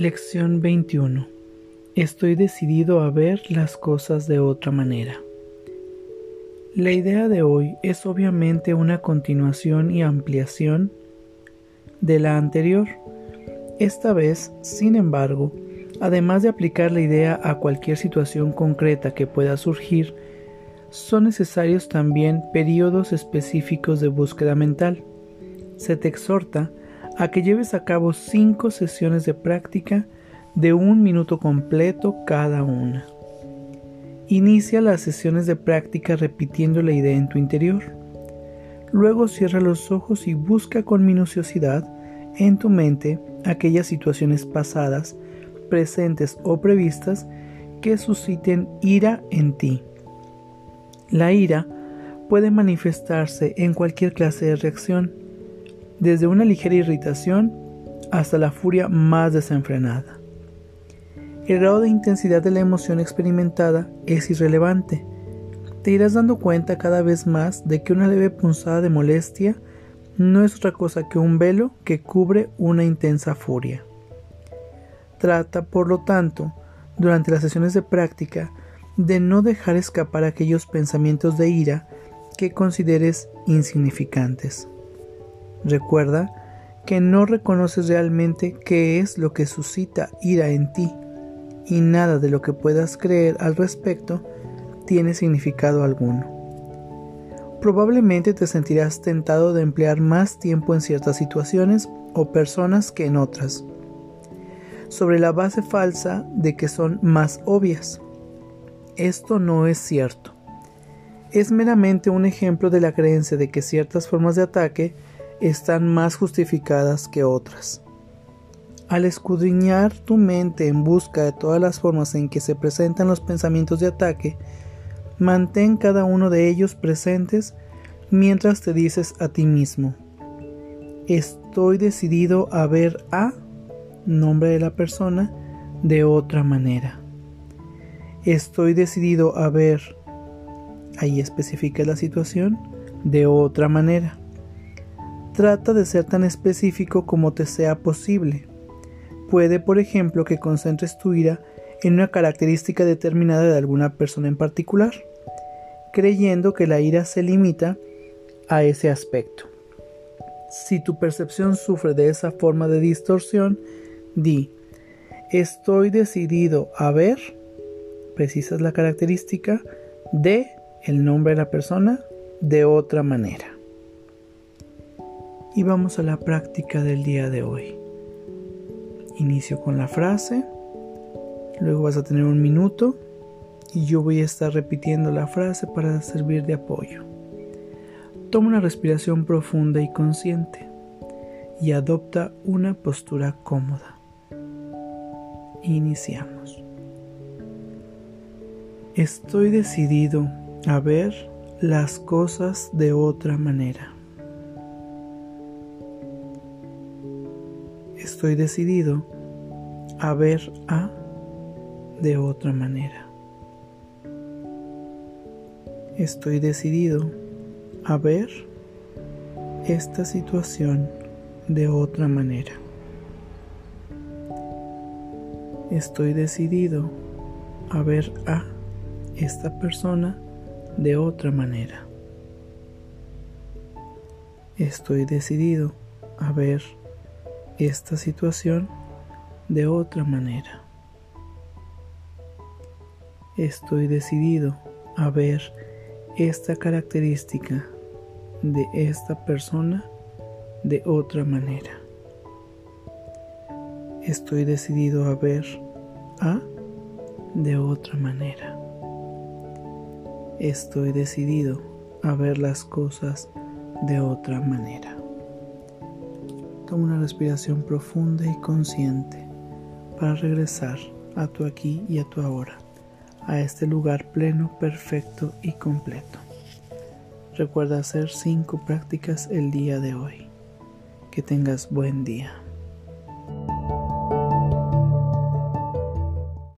Lección 21. Estoy decidido a ver las cosas de otra manera. La idea de hoy es obviamente una continuación y ampliación de la anterior. Esta vez, sin embargo, además de aplicar la idea a cualquier situación concreta que pueda surgir, son necesarios también periodos específicos de búsqueda mental. Se te exhorta a que lleves a cabo cinco sesiones de práctica de un minuto completo cada una. Inicia las sesiones de práctica repitiendo la idea en tu interior. Luego cierra los ojos y busca con minuciosidad en tu mente aquellas situaciones pasadas, presentes o previstas que susciten ira en ti. La ira puede manifestarse en cualquier clase de reacción, desde una ligera irritación hasta la furia más desenfrenada. El grado de intensidad de la emoción experimentada es irrelevante. Te irás dando cuenta cada vez más de que una leve punzada de molestia no es otra cosa que un velo que cubre una intensa furia. Trata, por lo tanto, durante las sesiones de práctica, de no dejar escapar aquellos pensamientos de ira que consideres insignificantes. Recuerda que no reconoces realmente qué es lo que suscita ira en ti y nada de lo que puedas creer al respecto tiene significado alguno. Probablemente te sentirás tentado de emplear más tiempo en ciertas situaciones o personas que en otras, sobre la base falsa de que son más obvias. Esto no es cierto. Es meramente un ejemplo de la creencia de que ciertas formas de ataque están más justificadas que otras. Al escudriñar tu mente en busca de todas las formas en que se presentan los pensamientos de ataque, mantén cada uno de ellos presentes mientras te dices a ti mismo, estoy decidido a ver a, nombre de la persona, de otra manera. Estoy decidido a ver, ahí especifica la situación, de otra manera. Trata de ser tan específico como te sea posible. Puede, por ejemplo, que concentres tu ira en una característica determinada de alguna persona en particular, creyendo que la ira se limita a ese aspecto. Si tu percepción sufre de esa forma de distorsión, di, estoy decidido a ver, precisas la característica, de el nombre de la persona de otra manera y vamos a la práctica del día de hoy. Inicio con la frase, luego vas a tener un minuto y yo voy a estar repitiendo la frase para servir de apoyo. Toma una respiración profunda y consciente y adopta una postura cómoda. Iniciamos. Estoy decidido a ver las cosas de otra manera. Estoy decidido a ver a de otra manera. Estoy decidido a ver esta situación de otra manera. Estoy decidido a ver a esta persona de otra manera. Estoy decidido a ver esta situación de otra manera. Estoy decidido a ver esta característica de esta persona de otra manera. Estoy decidido a ver a de otra manera. Estoy decidido a ver las cosas de otra manera. Toma una respiración profunda y consciente para regresar a tu aquí y a tu ahora, a este lugar pleno, perfecto y completo. Recuerda hacer cinco prácticas el día de hoy. Que tengas buen día.